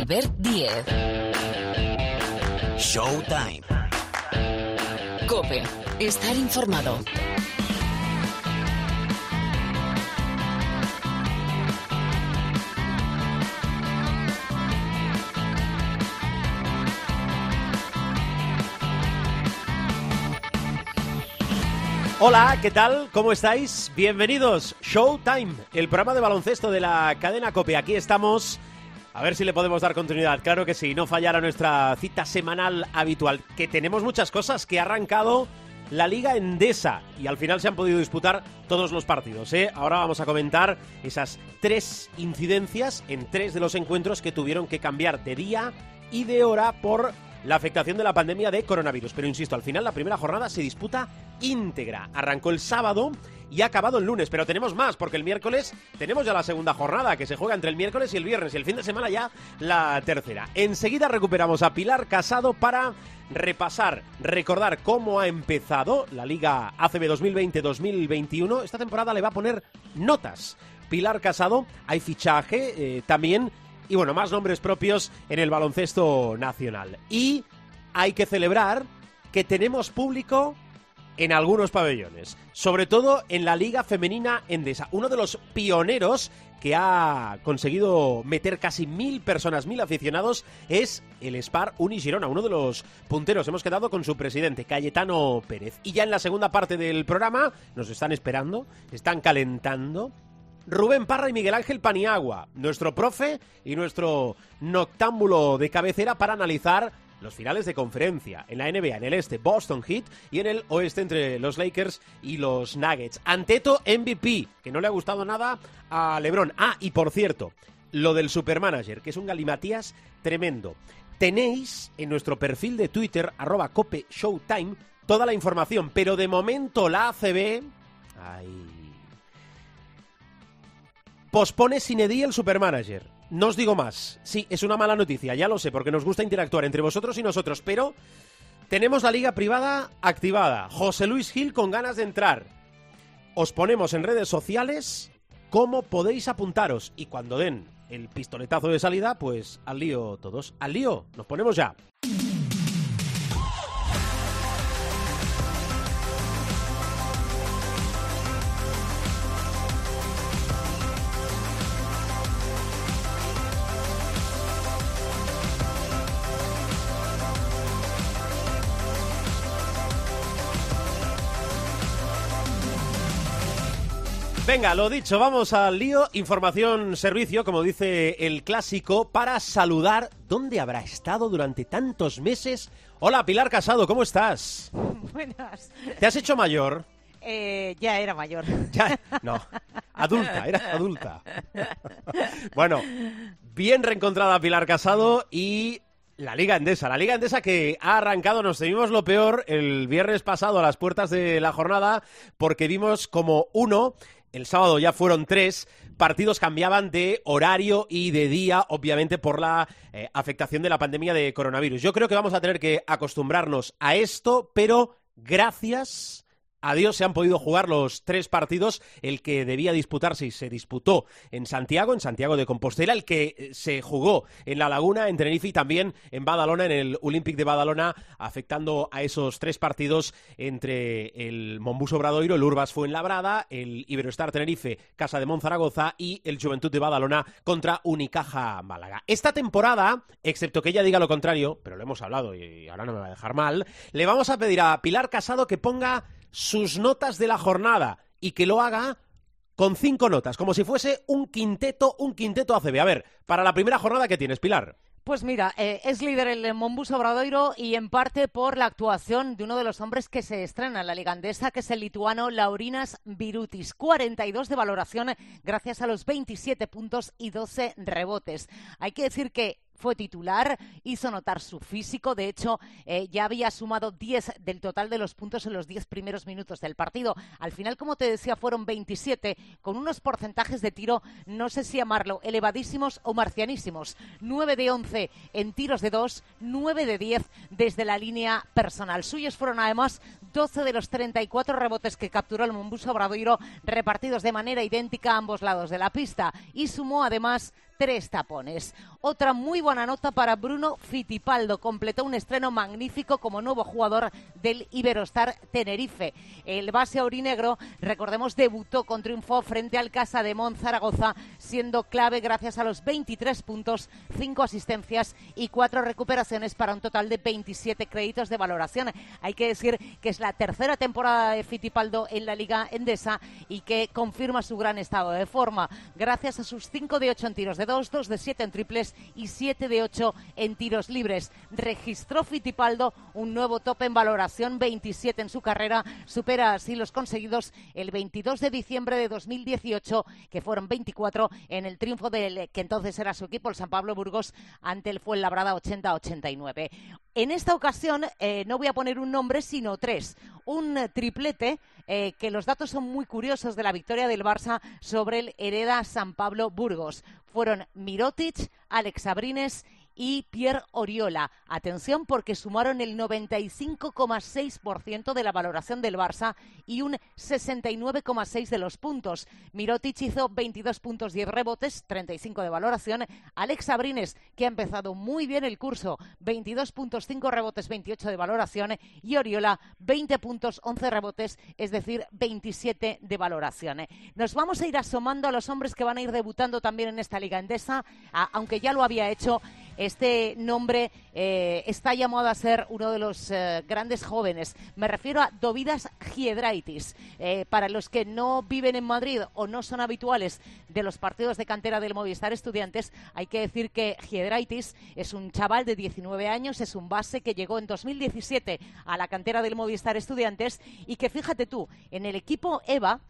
Albert Diez. Showtime. Cope. Estar informado. Hola, ¿qué tal? ¿Cómo estáis? Bienvenidos. Showtime, el programa de baloncesto de la cadena Cope. Aquí estamos. A ver si le podemos dar continuidad. Claro que sí, no fallará nuestra cita semanal habitual. Que tenemos muchas cosas, que ha arrancado la Liga Endesa y al final se han podido disputar todos los partidos. ¿eh? Ahora vamos a comentar esas tres incidencias en tres de los encuentros que tuvieron que cambiar de día y de hora por la afectación de la pandemia de coronavirus. Pero insisto, al final la primera jornada se disputa íntegra. Arrancó el sábado y ha acabado el lunes, pero tenemos más porque el miércoles tenemos ya la segunda jornada que se juega entre el miércoles y el viernes y el fin de semana ya la tercera. Enseguida recuperamos a Pilar Casado para repasar, recordar cómo ha empezado la Liga ACB 2020-2021. Esta temporada le va a poner notas. Pilar Casado, hay fichaje eh, también y bueno, más nombres propios en el baloncesto nacional. Y hay que celebrar que tenemos público en algunos pabellones, sobre todo en la Liga Femenina Endesa, uno de los pioneros que ha conseguido meter casi mil personas, mil aficionados, es el Spar Unigirona, uno de los punteros. Hemos quedado con su presidente, Cayetano Pérez. Y ya en la segunda parte del programa nos están esperando, están calentando Rubén Parra y Miguel Ángel Paniagua, nuestro profe y nuestro noctámbulo de cabecera para analizar los finales de conferencia. En la NBA, en el este, Boston Heat y en el oeste entre los Lakers y los Nuggets. Anteto MVP, que no le ha gustado nada a LeBron. Ah, y por cierto, lo del supermanager, que es un galimatías tremendo. Tenéis en nuestro perfil de Twitter, arroba cope showtime, toda la información, pero de momento la ACB... Ay, pospone sin edí el supermanager. No os digo más. Sí, es una mala noticia, ya lo sé, porque nos gusta interactuar entre vosotros y nosotros, pero tenemos la liga privada activada. José Luis Gil con ganas de entrar. Os ponemos en redes sociales cómo podéis apuntaros y cuando den el pistoletazo de salida, pues al lío todos. Al lío, nos ponemos ya. Venga, lo dicho, vamos al lío. Información, servicio, como dice el clásico, para saludar dónde habrá estado durante tantos meses. Hola, Pilar Casado, ¿cómo estás? Buenas. ¿Te has hecho mayor? Eh, ya era mayor. Ya, no, adulta, era adulta. bueno, bien reencontrada Pilar Casado y la Liga Endesa, la Liga Endesa que ha arrancado, nos temimos lo peor el viernes pasado a las puertas de la jornada porque vimos como uno el sábado ya fueron tres. Partidos cambiaban de horario y de día, obviamente por la eh, afectación de la pandemia de coronavirus. Yo creo que vamos a tener que acostumbrarnos a esto, pero gracias Adiós, se han podido jugar los tres partidos. El que debía disputarse y se disputó en Santiago, en Santiago de Compostela. El que eh, se jugó en La Laguna, en Tenerife y también en Badalona, en el Olympic de Badalona, afectando a esos tres partidos entre el Mombuso Bradoiro, el Urbas Fuenlabrada, el Iberostar Tenerife, Casa de Monzaragoza y el Juventud de Badalona contra Unicaja Málaga. Esta temporada, excepto que ella diga lo contrario, pero lo hemos hablado y ahora no me va a dejar mal, le vamos a pedir a Pilar Casado que ponga sus notas de la jornada y que lo haga con cinco notas, como si fuese un quinteto, un quinteto ACB. A ver, para la primera jornada que tienes, Pilar. Pues mira, eh, es líder el Monbus Obradoiro y en parte por la actuación de uno de los hombres que se estrena en la Liga Andesa, que es el lituano Laurinas Virutis. 42 de valoración gracias a los 27 puntos y 12 rebotes. Hay que decir que fue titular, hizo notar su físico, de hecho eh, ya había sumado 10 del total de los puntos en los 10 primeros minutos del partido. Al final, como te decía, fueron 27 con unos porcentajes de tiro, no sé si llamarlo elevadísimos o marcianísimos. 9 de 11 en tiros de 2, 9 de 10 desde la línea personal. Suyos fueron además 12 de los 34 rebotes que capturó el Mombuso Obradoiro repartidos de manera idéntica a ambos lados de la pista y sumó además tres tapones. Otra muy buena nota para Bruno Fitipaldo. Completó un estreno magnífico como nuevo jugador del Iberostar Tenerife. El base aurinegro, recordemos, debutó con triunfo frente al Casa de Mon Zaragoza, siendo clave gracias a los 23 puntos, 5 asistencias y 4 recuperaciones para un total de 27 créditos de valoración. Hay que decir que es la tercera temporada de Fitipaldo en la Liga Endesa y que confirma su gran estado de forma gracias a sus 5 de 8 en tiros de 2, 2 de 7 en triples y 7 de 8 en tiros libres. Registró Fitipaldo un nuevo tope en valoración, 27 en su carrera, supera así los conseguidos el 22 de diciembre de 2018, que fueron 24 en el triunfo del que entonces era su equipo, el San Pablo Burgos, ante el Fuenlabrada 80-89. En esta ocasión eh, no voy a poner un nombre, sino tres. Un triplete eh, que los datos son muy curiosos de la victoria del Barça sobre el Hereda San Pablo Burgos. Fueron Mirotic, Alex Abrines y Pierre Oriola. Atención porque sumaron el 95,6% de la valoración del Barça y un 69,6% de los puntos. Mirotic hizo 22 puntos, 10 rebotes, 35 de valoración. Alex Abrines, que ha empezado muy bien el curso, 22 puntos, 5 rebotes, 28 de valoración. Y Oriola, 20 puntos, 11 rebotes, es decir, 27 de valoración. Nos vamos a ir asomando a los hombres que van a ir debutando también en esta Liga Endesa, aunque ya lo había hecho este nombre eh, está llamado a ser uno de los eh, grandes jóvenes. Me refiero a Dovidas Giedraitis. Eh, para los que no viven en Madrid o no son habituales de los partidos de cantera del Movistar Estudiantes, hay que decir que Giedraitis es un chaval de 19 años, es un base que llegó en 2017 a la cantera del Movistar Estudiantes y que fíjate tú, en el equipo EVA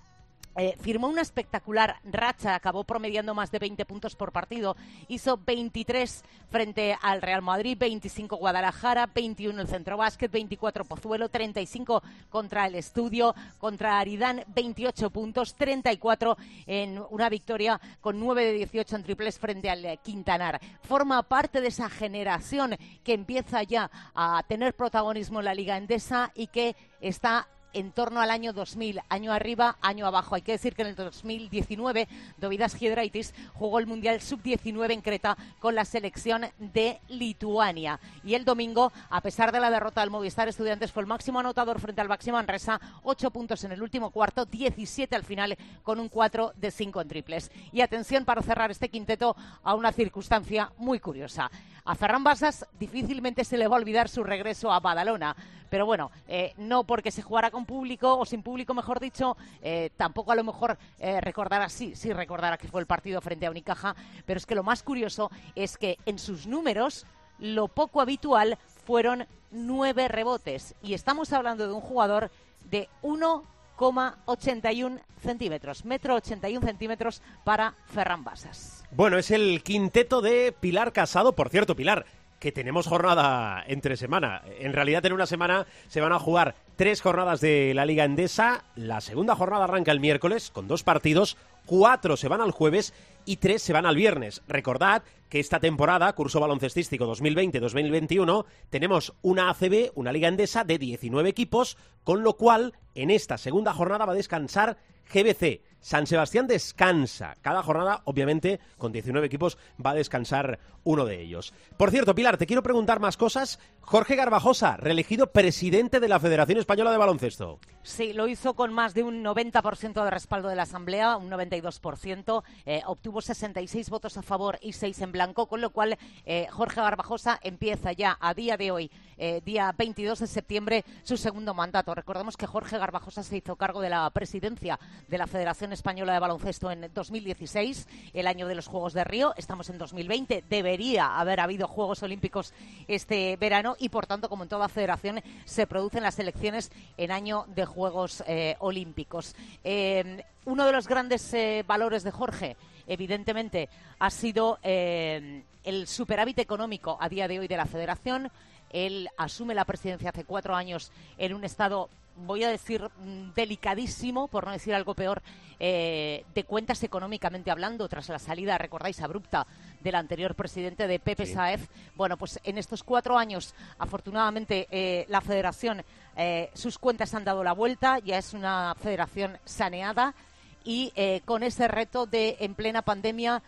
eh, firmó una espectacular racha, acabó promediando más de 20 puntos por partido, hizo 23 frente al Real Madrid, 25 Guadalajara, 21 el Centro Básquet, 24 Pozuelo, 35 contra el Estudio, contra Aridán, 28 puntos, 34 en una victoria con 9 de 18 en triples frente al Quintanar. Forma parte de esa generación que empieza ya a tener protagonismo en la Liga Endesa y que está en torno al año 2000, año arriba, año abajo. Hay que decir que en el 2019 Dovidas Giedraitis jugó el Mundial Sub-19 en Creta con la selección de Lituania. Y el domingo, a pesar de la derrota del Movistar Estudiantes, fue el máximo anotador frente al máximo Manresa, 8 puntos en el último cuarto, 17 al final, con un 4 de 5 en triples. Y atención para cerrar este quinteto a una circunstancia muy curiosa. A Ferran Basas difícilmente se le va a olvidar su regreso a Badalona. Pero bueno, eh, no porque se jugara con público o sin público, mejor dicho, eh, tampoco a lo mejor eh, recordará, sí, sí recordará que fue el partido frente a Unicaja, pero es que lo más curioso es que en sus números lo poco habitual fueron nueve rebotes. Y estamos hablando de un jugador de 1,81 centímetros, metro 81 centímetros para Ferran Basas. Bueno, es el quinteto de Pilar Casado. Por cierto, Pilar, que tenemos jornada entre semana. En realidad en una semana se van a jugar tres jornadas de la Liga Endesa. La segunda jornada arranca el miércoles con dos partidos, cuatro se van al jueves y tres se van al viernes. Recordad que esta temporada, curso baloncestístico 2020-2021, tenemos una ACB, una Liga Endesa de 19 equipos, con lo cual en esta segunda jornada va a descansar GBC. San Sebastián descansa. Cada jornada, obviamente, con 19 equipos, va a descansar uno de ellos. Por cierto, Pilar, te quiero preguntar más cosas. Jorge Garbajosa, reelegido presidente de la Federación Española de Baloncesto. Sí, lo hizo con más de un 90% de respaldo de la Asamblea, un 92%. Eh, obtuvo 66 votos a favor y 6 en blanco, con lo cual eh, Jorge Garbajosa empieza ya a día de hoy, eh, día 22 de septiembre, su segundo mandato. Recordemos que Jorge Garbajosa se hizo cargo de la presidencia de la Federación Española de Baloncesto en 2016, el año de los Juegos de Río. Estamos en 2020. Debería haber habido Juegos Olímpicos este verano y, por tanto, como en toda federación, se producen las elecciones en año de Juegos eh, Olímpicos. Eh, uno de los grandes eh, valores de Jorge, evidentemente, ha sido el superávit económico a día de hoy de la federación. Él asume la presidencia hace cuatro años en un estado voy a decir, mm, delicadísimo, por no decir algo peor, eh, de cuentas económicamente hablando, tras la salida, recordáis, abrupta del anterior presidente de Pepe Saez. Bueno, pues en estos cuatro años, afortunadamente, eh, la federación, eh, sus cuentas han dado la vuelta, ya es una federación saneada y con ese reto de, en plena pandemia,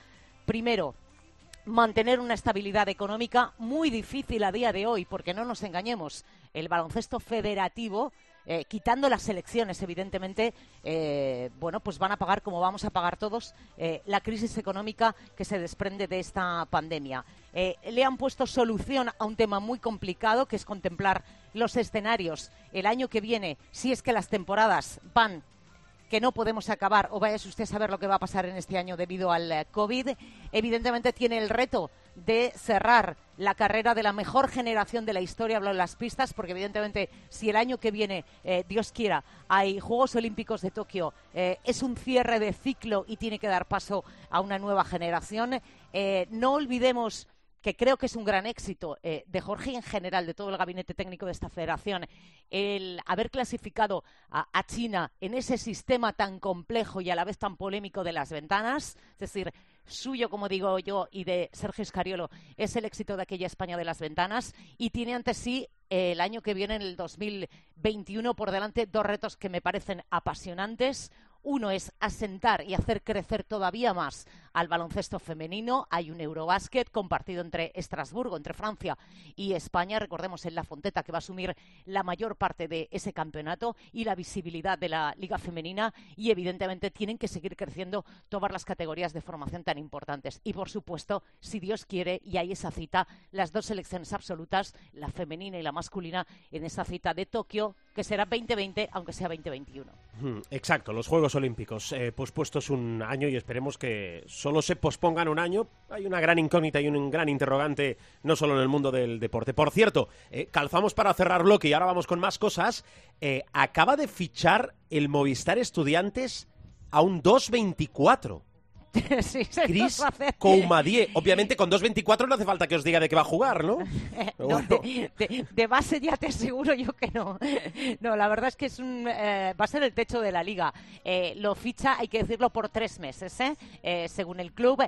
primero, mantener una estabilidad económica muy difícil a día de hoy, porque no nos engañemos, el baloncesto federativo eh, quitando las elecciones, evidentemente, eh, bueno, pues van a pagar como vamos a pagar todos eh, la crisis económica que se desprende de esta pandemia. le han puesto solución a un tema muy complicado, que es contemplar los escenarios el año que viene, si es que las temporadas van que no podemos acabar, o vaya usted a saber lo que va a pasar en este año debido al COVID, evidentemente tiene el reto de cerrar la carrera de la mejor generación de la historia, hablo de las pistas, porque evidentemente si el año que viene, eh, Dios quiera, hay Juegos Olímpicos de Tokio, eh, es un cierre de ciclo y tiene que dar paso a una nueva generación. no olvidemos que creo que es un gran éxito eh, de Jorge en general de todo el gabinete técnico de esta federación, el haber clasificado a, China en ese sistema tan complejo y a la vez tan polémico de las ventanas, es decir, suyo, como digo yo, y de Sergio Escariolo, es el éxito de aquella España de las ventanas y tiene ante sí el año que viene, en el 2021, por delante dos retos que me parecen apasionantes. Uno es asentar y hacer crecer todavía más al baloncesto femenino. Hay un Eurobásquet compartido entre Estrasburgo, entre Francia y España. Recordemos en La Fonteta que va a asumir la mayor parte de ese campeonato y la visibilidad de la Liga Femenina. Y evidentemente tienen que seguir creciendo todas las categorías de formación tan importantes. Y por supuesto, si Dios quiere, y hay esa cita, las dos selecciones absolutas, la femenina y la masculina, en esa cita de Tokio, que será 2020, aunque sea 2021. Exacto, los Juegos Olímpicos eh, pospuestos un año y esperemos que solo se pospongan un año. Hay una gran incógnita y un gran interrogante, no solo en el mundo del deporte. Por cierto, eh, calzamos para cerrar bloque y ahora vamos con más cosas. Eh, acaba de fichar el Movistar Estudiantes a un 2.24. sí, Chris Koumadie. Obviamente con 2.24 no hace falta que os diga de qué va a jugar, ¿no? de, base ya te aseguro yo que no. No, la verdad es que es un, eh, va a ser el techo de la liga. Eh, lo ficha, hay que decirlo, por tres meses, ¿eh? según el club.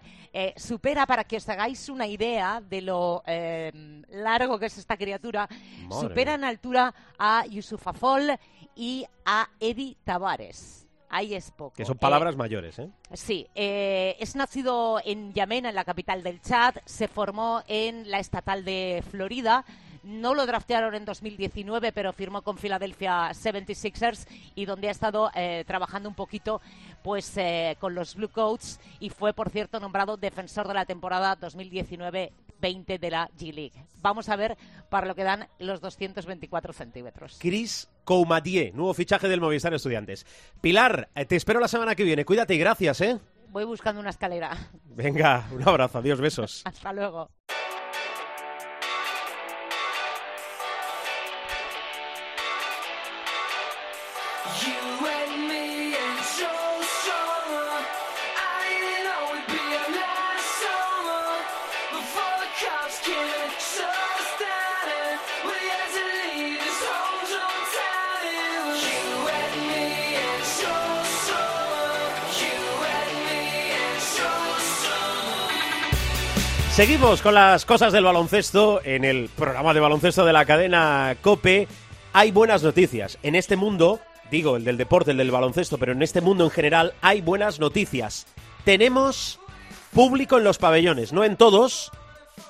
supera, para que os hagáis una idea de lo largo que es esta criatura, supera en altura a Yusuf Afol y a Eddie Tavares ahí es poco. Que son palabras eh, mayores, ¿eh? Sí, eh, es nacido en Yamena, en la capital del Chad, se formó en la estatal de Florida. No lo draftearon en 2019, pero firmó con Philadelphia 76ers y donde ha estado eh, trabajando un poquito pues con los Blue Coats y fue, por cierto, nombrado defensor de la temporada 2019 20 de la G-League. Vamos a ver para lo que dan los 224 centímetros. Chris Coumatier, nuevo fichaje del Movistar Estudiantes. Pilar, eh, te espero la semana que viene. Cuídate y gracias, ¿eh? Voy buscando una escalera. Venga, un abrazo. Adiós, besos. Hasta luego. Seguimos con las cosas del baloncesto en el programa de baloncesto de la cadena Cope. Hay buenas noticias. En este mundo, digo, el del deporte, el del baloncesto, pero en este mundo en general hay buenas noticias. Tenemos público en los pabellones, no en todos,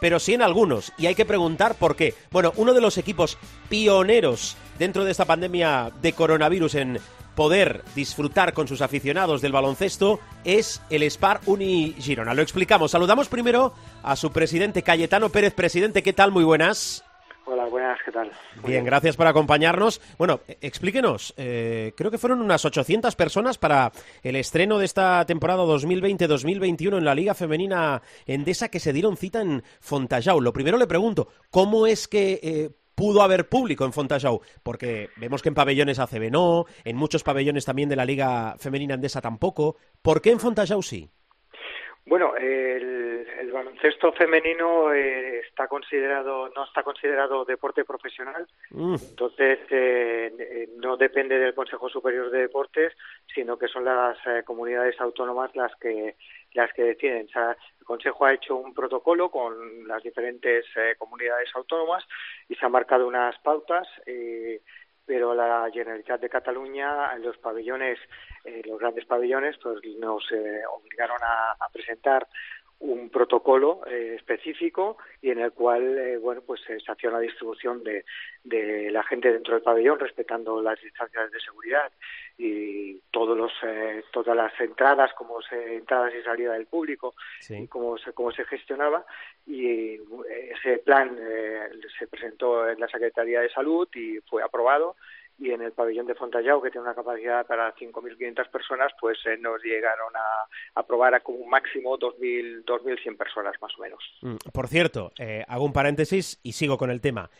pero sí en algunos. Y hay que preguntar por qué. Bueno, uno de los equipos pioneros dentro de esta pandemia de coronavirus en poder disfrutar con sus aficionados del baloncesto es el Spar Uni Girona. Lo explicamos. Saludamos primero a su presidente Cayetano Pérez. Presidente, ¿qué tal? Muy buenas. Hola, buenas, ¿qué tal? bien, gracias por acompañarnos. Bueno, e, explíquenos, eh, creo que fueron unas 800 personas para el estreno de esta temporada 2020-2021 en la Liga Femenina Endesa que se dieron cita en Fontajau. Lo primero le pregunto, ¿cómo es que eh, pudo haber público en Fontajau, porque vemos que en pabellones ACB no, en muchos pabellones también de la Liga Femenina Andesa tampoco. ¿Por qué en Fontajau sí? Bueno, el, baloncesto femenino eh, está considerado, no está considerado deporte profesional, mm. entonces eh, eh, no depende del Consejo Superior de Deportes, sino que son las comunidades autónomas las que las que deciden. el Consejo ha hecho un protocolo con las diferentes comunidades autónomas y se han marcado unas pautas pero la Generalitat de Cataluña, los pabellones, eh, los grandes pabellones, pues nos eh, obligaron a, presentar un protocolo eh, específico y en el cual eh, bueno pues se hacía una distribución de, de, la gente dentro del pabellón respetando las distancias de seguridad y todos los eh, todas las entradas como se entradas y salida del público y cómo se cómo se gestionaba. Y ese plan se presentó en la Secretaría de Salud y fue aprobado y en el pabellón de Fontallao, que tiene una capacidad para 5.500 personas, pues eh, nos llegaron a, aprobar a como un máximo 2.100 personas más o menos. Mm, por cierto, eh, hago un paréntesis y sigo con el tema,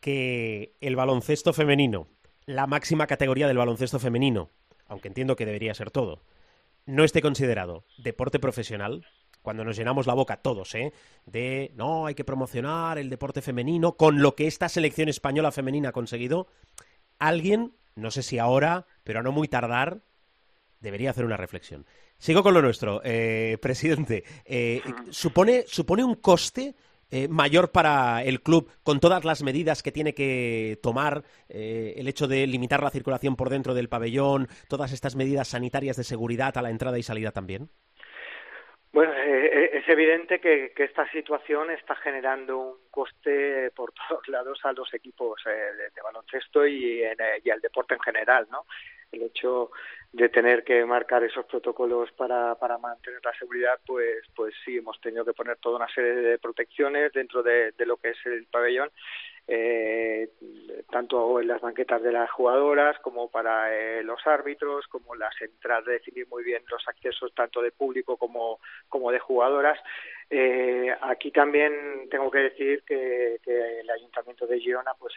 que el baloncesto femenino, la máxima categoría del baloncesto femenino, aunque entiendo que debería ser todo, no esté considerado deporte profesional, cuando nos llenamos la boca todos, ¿eh? De no, hay que promocionar el deporte femenino con lo que esta selección española femenina ha conseguido alguien, no sé si ahora, pero a no muy tardar, debería hacer una reflexión. Sigo con lo nuestro, eh, presidente. Eh, ¿supone, ¿Supone un coste eh, mayor para el club con todas las medidas que tiene que tomar, el hecho de limitar la circulación por dentro del pabellón, todas estas medidas sanitarias de seguridad a la entrada y salida también? Bueno, eh, eh, es evidente que, esta situación está generando un coste por todos lados a los equipos eh, de, baloncesto y, y al deporte en general, ¿no? El hecho de tener que marcar esos protocolos para, mantener la seguridad, pues, pues sí, hemos tenido que poner toda una serie de protecciones dentro de, de lo que es el pabellón eh, tanto en las banquetas de las jugadoras como para eh, los árbitros, como las entradas, definir muy bien los accesos tanto de público como, como de jugadoras. Eh, aquí también tengo que decir que, que el Ayuntamiento de Girona pues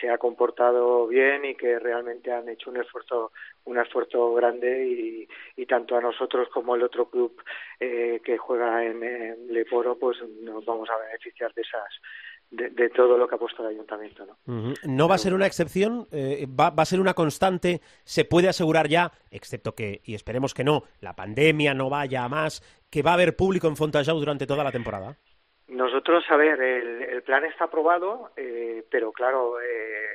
se ha comportado bien y que realmente han hecho un esfuerzo un esfuerzo grande y, y tanto a nosotros como el otro club eh, que juega en, en Leporo pues nos vamos a beneficiar de esas de, todo lo que ha puesto el ayuntamiento. ¿no? ¿No va a ser una excepción? Eh, va, a ser una constante? ¿Se puede asegurar ya, excepto que, y esperemos que no, la pandemia no vaya a más, que va a haber público en Fontajau durante toda la temporada? Nosotros, a ver, el, plan está aprobado, eh, pero claro, eh,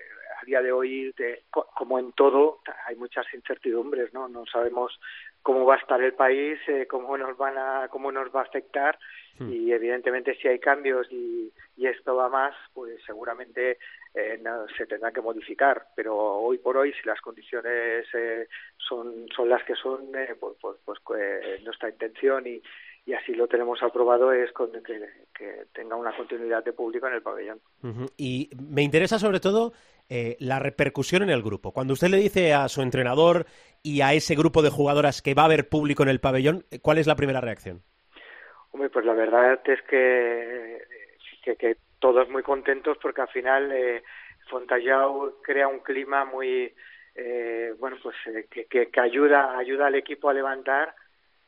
a día de hoy, como en todo, hay muchas incertidumbres, ¿no? No sabemos cómo va a estar el país, eh, cómo nos van a, cómo nos va a afectar hmm. y evidentemente si hay cambios y, y esto va más, pues seguramente eh, se tendrá que modificar. Pero hoy por hoy, si las condiciones eh, son, son las que son, pues, pues, pues nuestra intención y, y así lo tenemos aprobado es con que, que, tenga una continuidad de público en el pabellón. Y me interesa sobre todo eh, la repercusión en el grupo. Cuando usted le dice a su entrenador y a ese grupo de jugadoras que va a haber público en el pabellón, ¿cuál es la primera reacción? Hombre, pues la verdad es que, que, todos muy contentos porque al final eh, Fontallao crea un clima muy, eh, bueno, pues eh, que, que, ayuda, ayuda al equipo a levantar.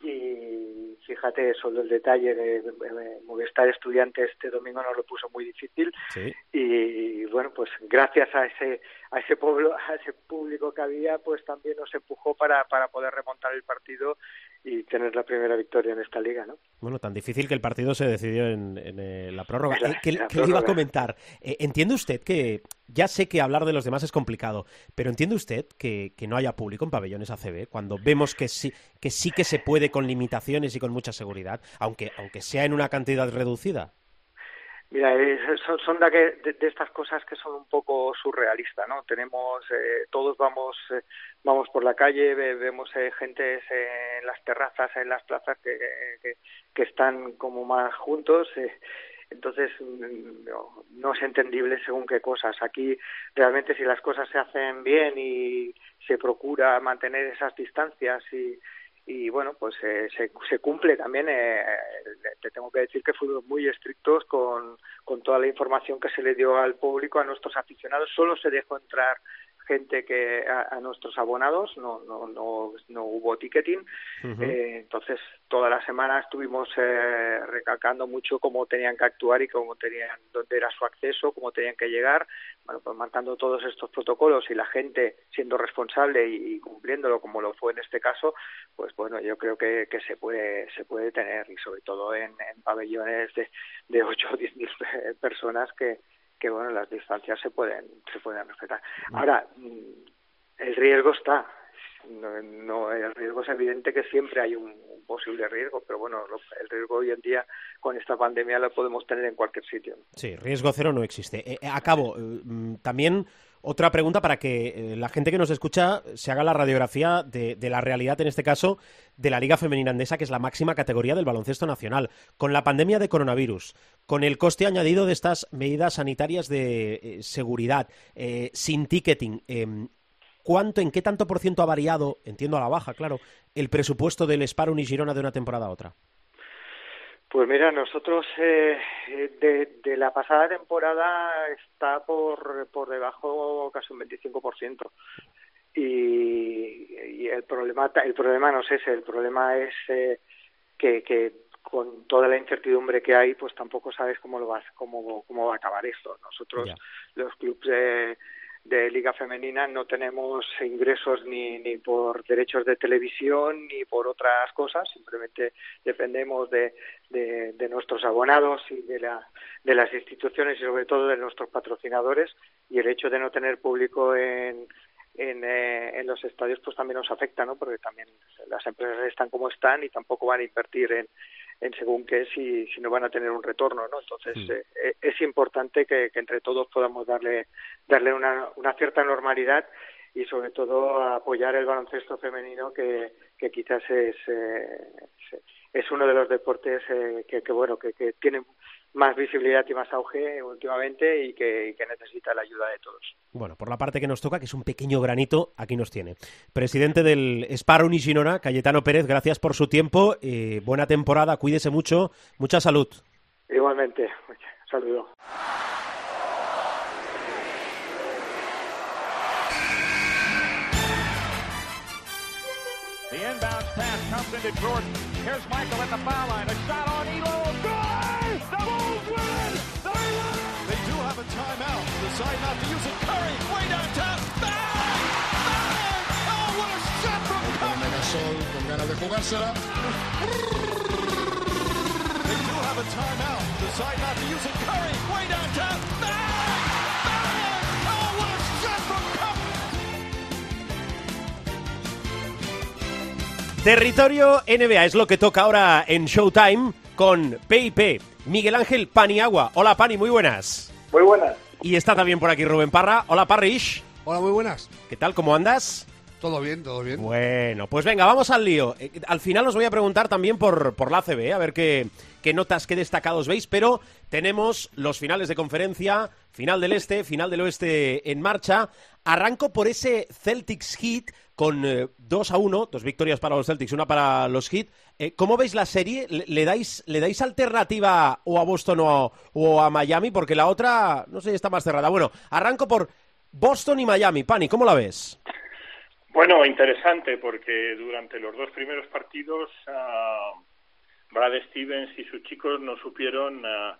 Y fíjate solo el detalle de, Movistar Estudiante este domingo nos lo puso muy difícil. Y bueno pues gracias a ese a ese pueblo a ese público que había pues también nos empujó para para poder remontar el partido y tener la primera victoria en esta liga, ¿no? Bueno, tan difícil que el partido se decidió en, eh, la prórroga. ¿Qué, le iba a comentar? Eh, ¿Entiende usted que, ya sé que hablar de los demás es complicado, pero entiende usted que, que, no haya público en pabellones ACB cuando vemos que sí, que sí que se puede con limitaciones y con mucha seguridad, aunque, aunque sea en una cantidad reducida? Mira, son, son de, de, estas cosas que son un poco surrealistas, ¿no? Tenemos, eh, todos vamos, eh, vamos por la calle, vemos eh, gente en las terrazas, en las plazas que, que, están como más juntos. entonces, mm, no, no, es entendible según qué cosas. Aquí, realmente, si las cosas se hacen bien y se procura mantener esas distancias y y bueno, pues eh, se, se, cumple también. Te tengo que decir que fuimos muy estrictos con, con toda la información que se le dio al público, a nuestros aficionados. Solo se dejó entrar gente que a, nuestros abonados no no no, no hubo ticketing. Eh, entonces toda la semana estuvimos eh, recalcando mucho cómo tenían que actuar y cómo tenían dónde era su acceso cómo tenían que llegar. Bueno pues marcando todos estos protocolos y la gente siendo responsable y, cumpliéndolo como lo fue en este caso pues bueno yo creo que, que se puede se puede tener y sobre todo en, en pabellones de de ocho o diez mil personas que que bueno las distancias se pueden se pueden respetar ahora mm, el riesgo está no, el riesgo es evidente que siempre hay un, posible riesgo, pero bueno, el riesgo hoy en día con esta pandemia lo podemos tener en cualquier sitio. Sí, riesgo cero no existe. Eh, eh, acabo, mm, también otra pregunta para que la gente que nos escucha se haga la radiografía de, la realidad, en este caso, de la Liga Femenina Andesa, que es la máxima categoría del baloncesto nacional. Con la pandemia de coronavirus, con el coste añadido de estas medidas sanitarias de seguridad, sin ticketing, em, ¿Cuánto, en qué tanto por ciento ha variado, entiendo a la baja, claro, el presupuesto del Sparun y Girona de una temporada a otra? Pues mira, nosotros eh, de, la pasada temporada está por, por debajo casi un 25%. Y, y el problema el problema no es ese, el problema es eh, que, que con toda la incertidumbre que hay, pues tampoco sabes cómo lo vas, cómo, cómo va a acabar esto. Nosotros, los clubes de liga femenina no tenemos ingresos ni, ni por derechos de televisión ni por otras cosas, simplemente dependemos de, de, nuestros abonados y de, la, de las instituciones y sobre todo de nuestros patrocinadores y el hecho de no tener público en, en, eh, en los estadios pues también nos afecta, ¿no? Porque también las empresas están como están y tampoco van a invertir en, en según qué si, si no van a tener un retorno, ¿no? Entonces mm. eh, eh, es importante que, entre todos podamos darle darle una, una cierta normalidad y sobre todo apoyar el baloncesto femenino que, que quizás es, es uno de los deportes que, que bueno que, que tienen más visibilidad y más auge últimamente y que, necesita la ayuda de todos. Bueno, por la parte que nos toca, que es un pequeño granito, aquí nos tiene. Presidente del Sparrow Nishimura, Cayetano Pérez, gracias por su tiempo. Eh, buena temporada, cuídese mucho, mucha salud. Igualmente, saludo. The inbound pass comes into Jordan. Here's Michael at the foul line. A shot on Elo. Decide not to use it. Curry, way downtown. ¡Bang! ¡Bang! Oh, what a shot from Curry! Gasol con ganas de jugársela. They do have a timeout. Decide not to use it. Curry, way downtown. ¡Bang! ¡Bang! Oh, what a shot from Curry! Territorio NBA es lo que toca ahora en Showtime con PIP. Miguel Ángel Paniagua. Hola Pani, muy buenas. Muy buenas. Y está también por aquí Rubén Parra. Hola Parrish. Hola, muy buenas. ¿Qué tal? ¿Cómo andas? Todo bien, todo bien. Bueno, pues venga, vamos al lío. Eh, al final os voy a preguntar también por, por la CB, ¿eh? a ver qué, qué notas, qué destacados veis, pero tenemos los finales de conferencia, final del este, final del oeste en marcha. Arranco por ese Celtics Heat con 2 eh, a 1, dos victorias para los Celtics, una para los Heat. Eh, ¿Cómo veis la serie? ¿Le, dais, ¿Le dais alternativa o a Boston o, a Miami? Porque la otra, no sé, está más cerrada. Bueno, arranco por Boston y Miami. Pani, ¿cómo la ves? Bueno, interesante, porque durante los dos primeros partidos uh, Brad Stevens y sus chicos no supieron ah,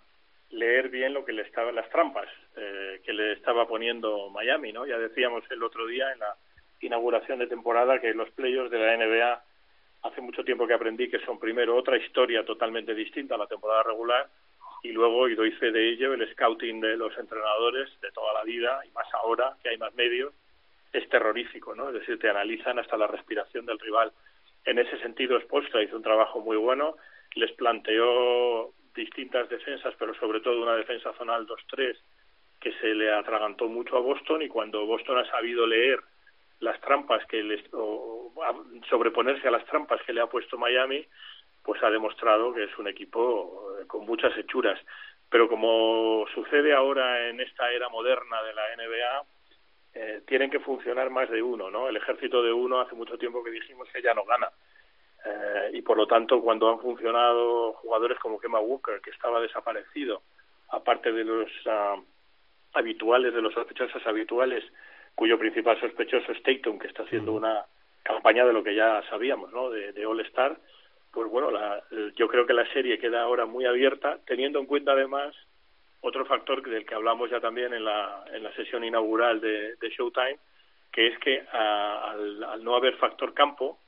leer bien lo que le estaban las trampas eh, que le estaba poniendo Miami, ¿no? Ya decíamos el otro día en la inauguración de temporada que los players de la NBA hace mucho tiempo que aprendí que son primero otra historia totalmente distinta a la temporada regular y luego, y doy fe de ello, el scouting de los entrenadores de toda la vida y más ahora que hay más medios es terrorífico, ¿no? Es decir, te analizan hasta la respiración del rival. En ese sentido, Spolstra hizo un trabajo muy bueno, les planteó distintas defensas, pero sobre todo una defensa zonal 2-3 que se le atragantó mucho a Boston y cuando Boston ha sabido leer las trampas que les, o sobreponerse a las trampas que le ha puesto Miami, pues ha demostrado que es un equipo eh, con muchas hechuras. Pero como sucede ahora en esta era moderna de la NBA, eh, tienen que funcionar más de uno, ¿no? El ejército de uno hace mucho tiempo que dijimos que ya no gana. Eh, y por lo tanto, cuando han funcionado jugadores como Kemba Walker, que estaba desaparecido, aparte de los ah, habituales, de los sospechosos habituales, cuyo principal sospechoso es Tatum, que está haciendo una campaña de lo que ya sabíamos, ¿no? De, de All Star. Pues bueno, la, yo creo que la serie queda ahora muy abierta, teniendo en cuenta además otro factor del que hablamos ya también en la, en la sesión inaugural de, de Showtime, que es que al, al no haber factor campo,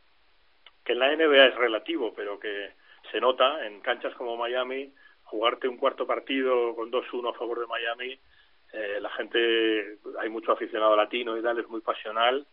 que en la NBA es relativo, pero que se nota en canchas como Miami, jugarte un cuarto partido con 2-1 a favor de Miami eh, la gente, hay mucho aficionado latino y tal, es muy pasional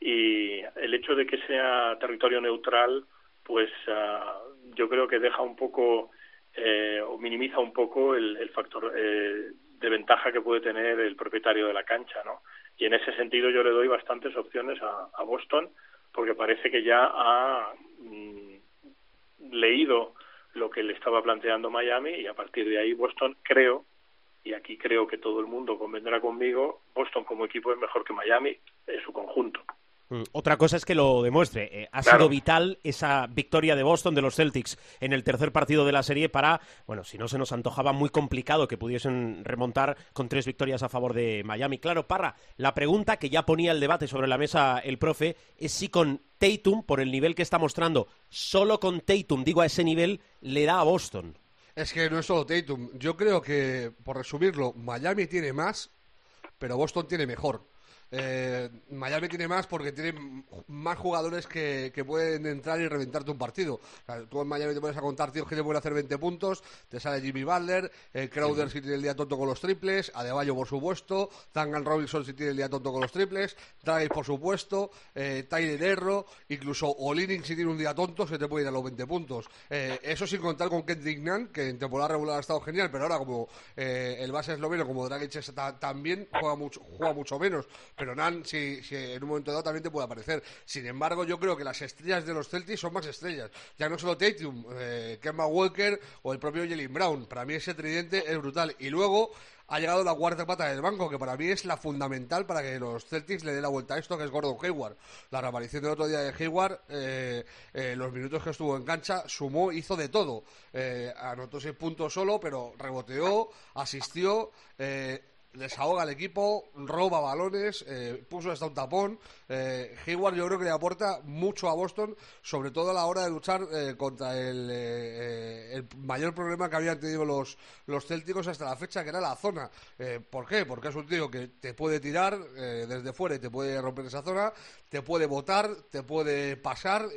y el hecho de que sea territorio neutral pues ah, yo creo que deja un poco eh, o minimiza un poco el, factor eh, de ventaja que puede tener el propietario de la cancha, ¿no? Y en ese sentido yo le doy bastantes opciones a, Boston porque parece que ya ha mm, leído lo que le estaba planteando Miami y a partir de ahí Boston creo y aquí creo que todo el mundo convendrá conmigo, Boston como equipo es mejor que Miami en su conjunto. Mm, otra cosa es que lo demuestre. Eh, ha sido vital esa victoria de Boston de los Celtics en el tercer partido de la serie para, bueno, si no se nos antojaba muy complicado que pudiesen remontar con tres victorias a favor de Miami. Claro, Parra, la pregunta que ya ponía el debate sobre la mesa el profe es si con Tatum, por el nivel que está mostrando, solo con Tatum, digo a ese nivel, le da a Boston. Es que no es solo Tatum. Yo creo que, por resumirlo, Miami tiene más, pero Boston tiene mejor. Eh, Miami tiene más porque tiene más jugadores que, pueden entrar y reventarte un partido. tú en Miami te puedes a contar tíos que te pueden hacer 20 puntos, te sale Jimmy Butler, eh, Crowder si tiene el día tonto con los triples, Adebayo por supuesto, Tangan Robinson si tiene el día tonto con los triples, Travis por supuesto, eh, Tyler Erro, incluso Olining si tiene un día tonto se te puede ir a los 20 puntos. Eh, eso sin contar con Kendrick Nunn, que en temporada regular ha estado genial, pero ahora como eh, el base esloveno, como Dragic también juega mucho, juega mucho menos pero Nan, si, en un momento dado también te puede aparecer. Sin embargo, yo creo que las estrellas de los Celtics son más estrellas. Ya no solo Tatum, eh, Kemba Walker o el propio Jalen Brown. Para mí ese tridente es brutal. Y luego ha llegado la cuarta pata del banco, que para mí es la fundamental para que los Celtics le den la vuelta a esto, que es Gordon Hayward. La reaparición del otro día de Hayward, eh, eh, los minutos que estuvo en cancha, sumó, hizo de todo. Eh, anotó seis puntos solo, pero reboteó, asistió desahoga al equipo, roba balones, eh, puso hasta un tapón. Eh, Hayward yo creo que le aporta mucho a Boston, sobre todo a la hora de luchar eh, contra el, el, mayor problema que habían tenido los, los Célticos hasta la fecha, que era la zona. ¿Por qué? Porque es un tío que te puede tirar desde fuera y te puede romper esa zona, te puede botar, te puede pasar,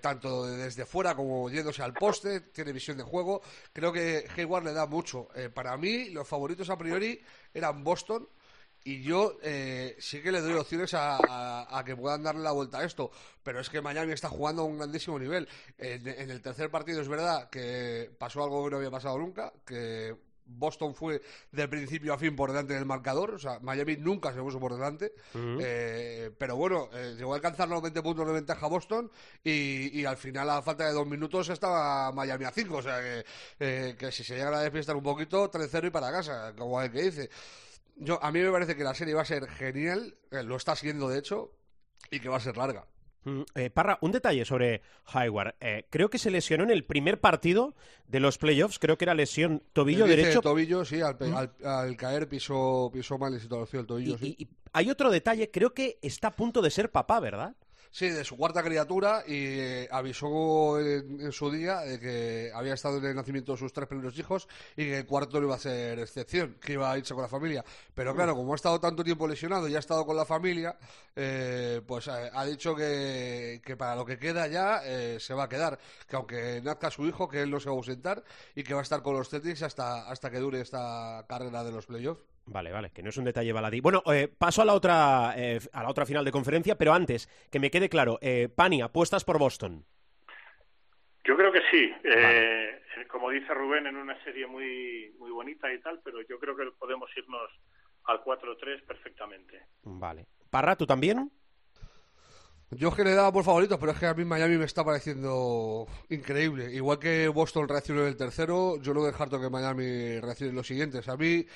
tanto desde fuera como yéndose al poste, tiene visión de juego. Creo que Hayward le da mucho. para mí, los favoritos a priori eran Boston y yo eh, sí que le doy opciones a, que puedan darle la vuelta a esto, pero es que Miami está jugando a un grandísimo nivel. En, el tercer partido es verdad que pasó algo que no había pasado nunca, que Boston fue de principio a fin por delante del marcador, o sea, Miami nunca se puso por delante, eh, pero bueno, eh, llegó a alcanzar los 20 puntos de ventaja Boston y, al final a falta de dos minutos estaba Miami a 5, o sea que, que si se llega a despistar un poquito, 3-0 y para casa, como el que dice. Yo, a mí me parece que la serie va a ser genial, eh, lo está siendo de hecho, y que va a ser larga. Mm, eh, Parra, un detalle sobre Hayward. Eh, creo que se lesionó en el primer partido de los playoffs. Creo que era lesión tobillo derecho. tobillo, sí, al, mm. caer pisó, pisó mal y se torció el tobillo. y hay otro detalle, creo que está a punto de ser papá, ¿verdad? Sí, de su cuarta criatura y eh, avisó en, su día de que había estado en el nacimiento de sus tres primeros hijos y que el cuarto no iba a ser excepción, que iba a irse con la familia. Pero claro, como ha estado tanto tiempo lesionado y ha estado con la familia, eh, pues eh, ha dicho que, para lo que queda ya se va a quedar. Que aunque nazca su hijo, que él no se va a ausentar y que va a estar con los Celtics hasta, hasta que dure esta carrera de los playoffs. Vale, vale, que no es un detalle baladí. Bueno, eh, paso a la otra eh, a la otra final de conferencia, pero antes que me quede claro, eh, Pani, apuestas por Boston. Yo creo que sí. Eh, como dice Rubén, en una serie muy muy bonita y tal, pero yo creo que podemos irnos al 4-3 perfectamente. Vale. Parra, ¿tú también? Yo es que le daba por favoritos, pero es que a mí Miami me está pareciendo increíble. Igual que Boston reaccionó en el tercero, yo no dejarto que Miami reaccione en los siguientes. A mí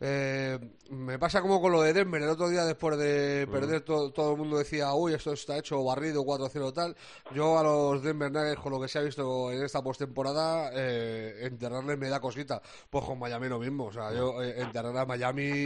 eh, me pasa como con lo de Denver. El otro día, después de perder, todo, el mundo decía, uy, esto está hecho barrido 4-0 tal. Yo a los Denver Nuggets, con lo que se ha visto en esta postemporada, eh, enterrarles me da cosita. Pues con Miami lo mismo. O sea, yo eh, enterrar a Miami.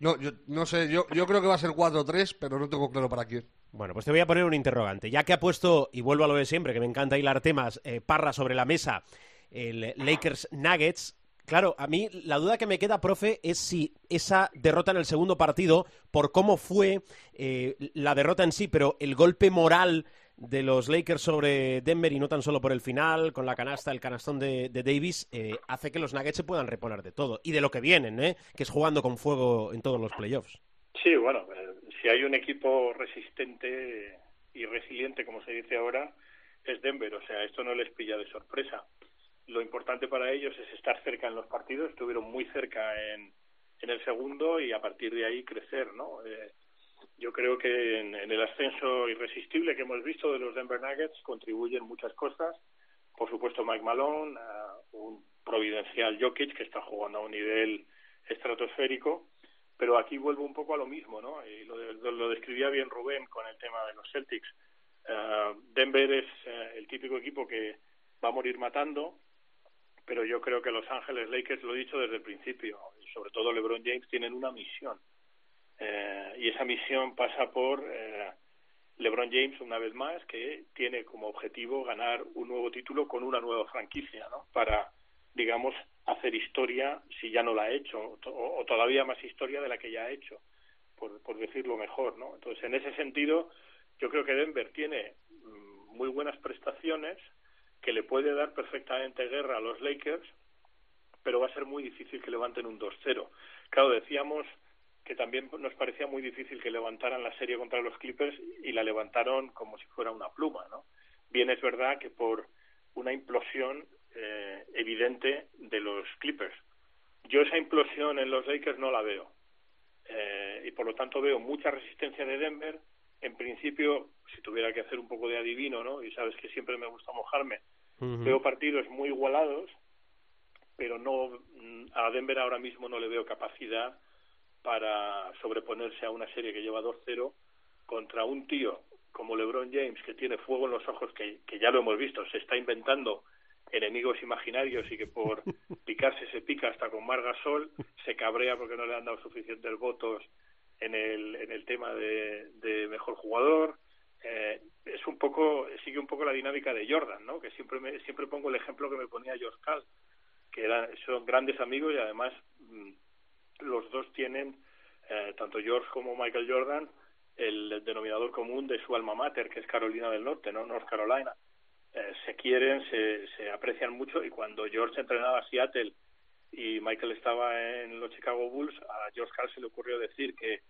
No, yo no sé, yo, yo creo que va a ser 4-3, pero no tengo claro para quién. Bueno, pues te voy a poner un interrogante. Ya que ha puesto, y vuelvo a lo de siempre, que me encanta hilar temas, eh, parra sobre la mesa, el Lakers Nuggets, Claro, a mí la duda que me queda, profe, es si esa derrota en el segundo partido, por cómo fue eh, la derrota en sí, pero el golpe moral de los Lakers sobre Denver y no tan solo por el final, con la canasta, el canastón de, Davis, eh, hace que los Nuggets se puedan reponer de todo y de lo que vienen, ¿eh? que es jugando con fuego en todos los playoffs. Sí, bueno, si hay un equipo resistente y resiliente, como se dice ahora, es Denver, o sea, esto no les pilla de sorpresa. Lo importante para ellos es estar cerca en los partidos, estuvieron muy cerca en, en el segundo y a partir de ahí crecer, ¿no? Eh, yo creo que en, el ascenso irresistible que hemos visto de los Denver Nuggets contribuyen muchas cosas. Por supuesto, Mike Malone, un providencial Jokic que está jugando a un nivel estratosférico. Pero aquí vuelvo un poco a lo mismo, ¿no? Y lo, lo, describía bien Rubén con el tema de los Celtics. Uh, Denver es uh, el típico equipo que va a morir matando, pero yo creo que Los Ángeles Lakers, lo he dicho desde el principio, y sobre todo LeBron James, tienen una misión. Eh, y esa misión pasa por eh, LeBron James, una vez más, que tiene como objetivo ganar un nuevo título con una nueva franquicia, ¿no? Para, digamos, hacer historia, si ya no la ha hecho, o, todavía más historia de la que ya ha hecho, por, por decirlo mejor, ¿no? Entonces, en ese sentido, yo creo que Denver tiene mm, muy buenas prestaciones, que le puede dar perfectamente guerra a los Lakers, pero va a ser muy difícil que levanten un 2-0. Claro, decíamos que también nos parecía muy difícil que levantaran la serie contra los Clippers y la levantaron como si fuera una pluma, ¿no? Bien es verdad que por una implosión eh, evidente de los Clippers. Yo esa implosión en los Lakers no la veo. Eh, y por lo tanto veo mucha resistencia de Denver. En principio, si tuviera que hacer un poco de adivino, ¿no? Y sabes que siempre me gusta mojarme. Veo partidos muy igualados, pero no a Denver ahora mismo no le veo capacidad para sobreponerse a una serie que lleva 2-0 contra un tío como LeBron James que tiene fuego en los ojos, que, que ya lo hemos visto, se está inventando enemigos imaginarios y que por picarse se pica hasta con Margasol, se cabrea porque no le han dado suficientes votos en el, en el tema de, de mejor jugador. Eh, es un poco, sigue un poco la dinámica de Jordan, ¿no? Que siempre me, siempre pongo el ejemplo que me ponía George Cal, que eran, son grandes amigos y además mm, los dos tienen, eh, tanto George como Michael Jordan, el denominador común de su alma mater, que es Carolina del Norte, ¿no? North Carolina. Eh, se quieren, se, se aprecian mucho y cuando George entrenaba a Seattle y Michael estaba en los Chicago Bulls, a George Carl se le ocurrió decir que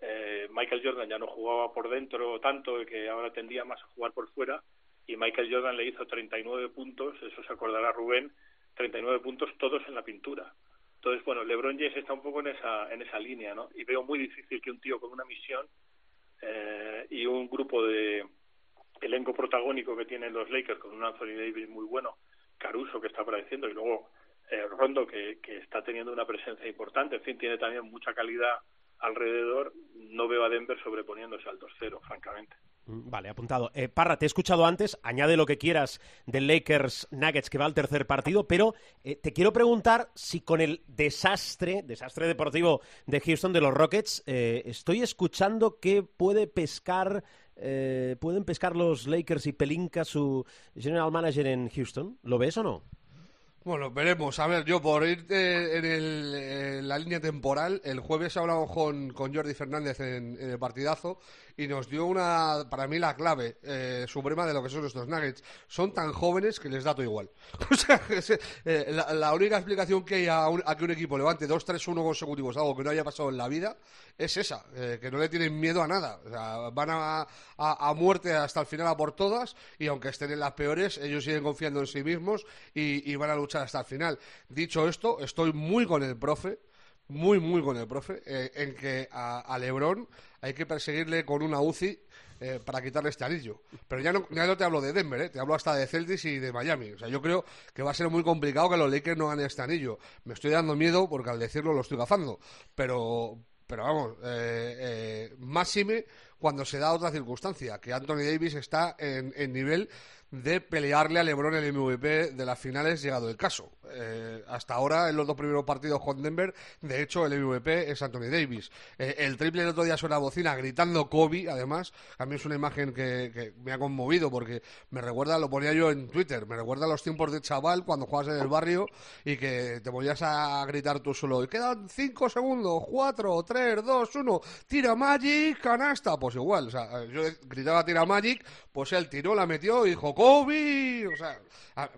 eh, Michael Jordan ya no jugaba por dentro tanto que ahora tendía más a jugar por fuera y Michael Jordan le hizo 39 puntos, eso se acordará Rubén, 39 puntos todos en la pintura. Entonces, bueno, LeBron James está un poco en esa, en esa línea, ¿no? Y veo muy difícil que un tío con una misión eh, y un grupo de elenco protagónico que tienen los Lakers con un Anthony Davis muy bueno, Caruso que está apareciendo y luego eh, Rondo que, está teniendo una presencia importante, en fin, tiene también mucha calidad alrededor, no veo a Denver sobreponiéndose al 2-0, francamente. Mm, vale, apuntado. Eh, Parra, te he escuchado antes, añade lo que quieras del Lakers Nuggets que va al tercer partido, pero eh, te quiero preguntar si con el desastre, desastre deportivo de Houston de los Rockets, eh, estoy escuchando que puede pescar, pueden pescar los Lakers y Pelinka su general manager en Houston. ¿Lo ves o no? Bueno, veremos. A ver, yo por ir en, la línea temporal, el jueves hablamos con, con Jordi Fernández en, el partidazo y nos dio una, para mí, la clave eh, suprema de lo que son estos Nuggets. Son tan jóvenes que les da todo igual. O sea, eh, la, única explicación que hay a, que un equipo levante 2-3-1 consecutivos, algo que no haya pasado en la vida, es esa, eh, que no le tienen miedo a nada. O sea, van a, a, muerte hasta el final a por todas y aunque estén en las peores, ellos siguen confiando en sí mismos y van a luchar hasta el final. Dicho esto, estoy muy con el profe muy, muy con el profe, eh, en que a, Lebron hay que perseguirle con una UCI eh, para quitarle este anillo. Pero ya no, ya no te hablo de Denver, eh, te hablo hasta de Celtics y de Miami. O sea, yo creo que va a ser muy complicado que los Lakers no ganen este anillo. Me estoy dando miedo porque al decirlo lo estoy gafando. Pero, pero vamos, eh, máxime cuando se da otra circunstancia, que Anthony Davis está en, en nivel de pelearle a LeBron el MVP de las finales llegado el caso. Eh, hasta ahora, en los dos primeros partidos con Denver, de hecho, el MVP es Anthony Davis. Eh, el triple el otro día suena bocina gritando Kobe, además. A mí es una imagen que, me ha conmovido porque me recuerda, lo ponía yo en Twitter, me recuerda a los tiempos de chaval cuando jugabas en el barrio y que te ponías a gritar tú solo. Y quedan cinco segundos, cuatro, tres, dos, uno, tira Magic, canasta. Pues igual, o sea, yo gritaba tira Magic, pues él tiró, la metió y dijo Kobe. O sea,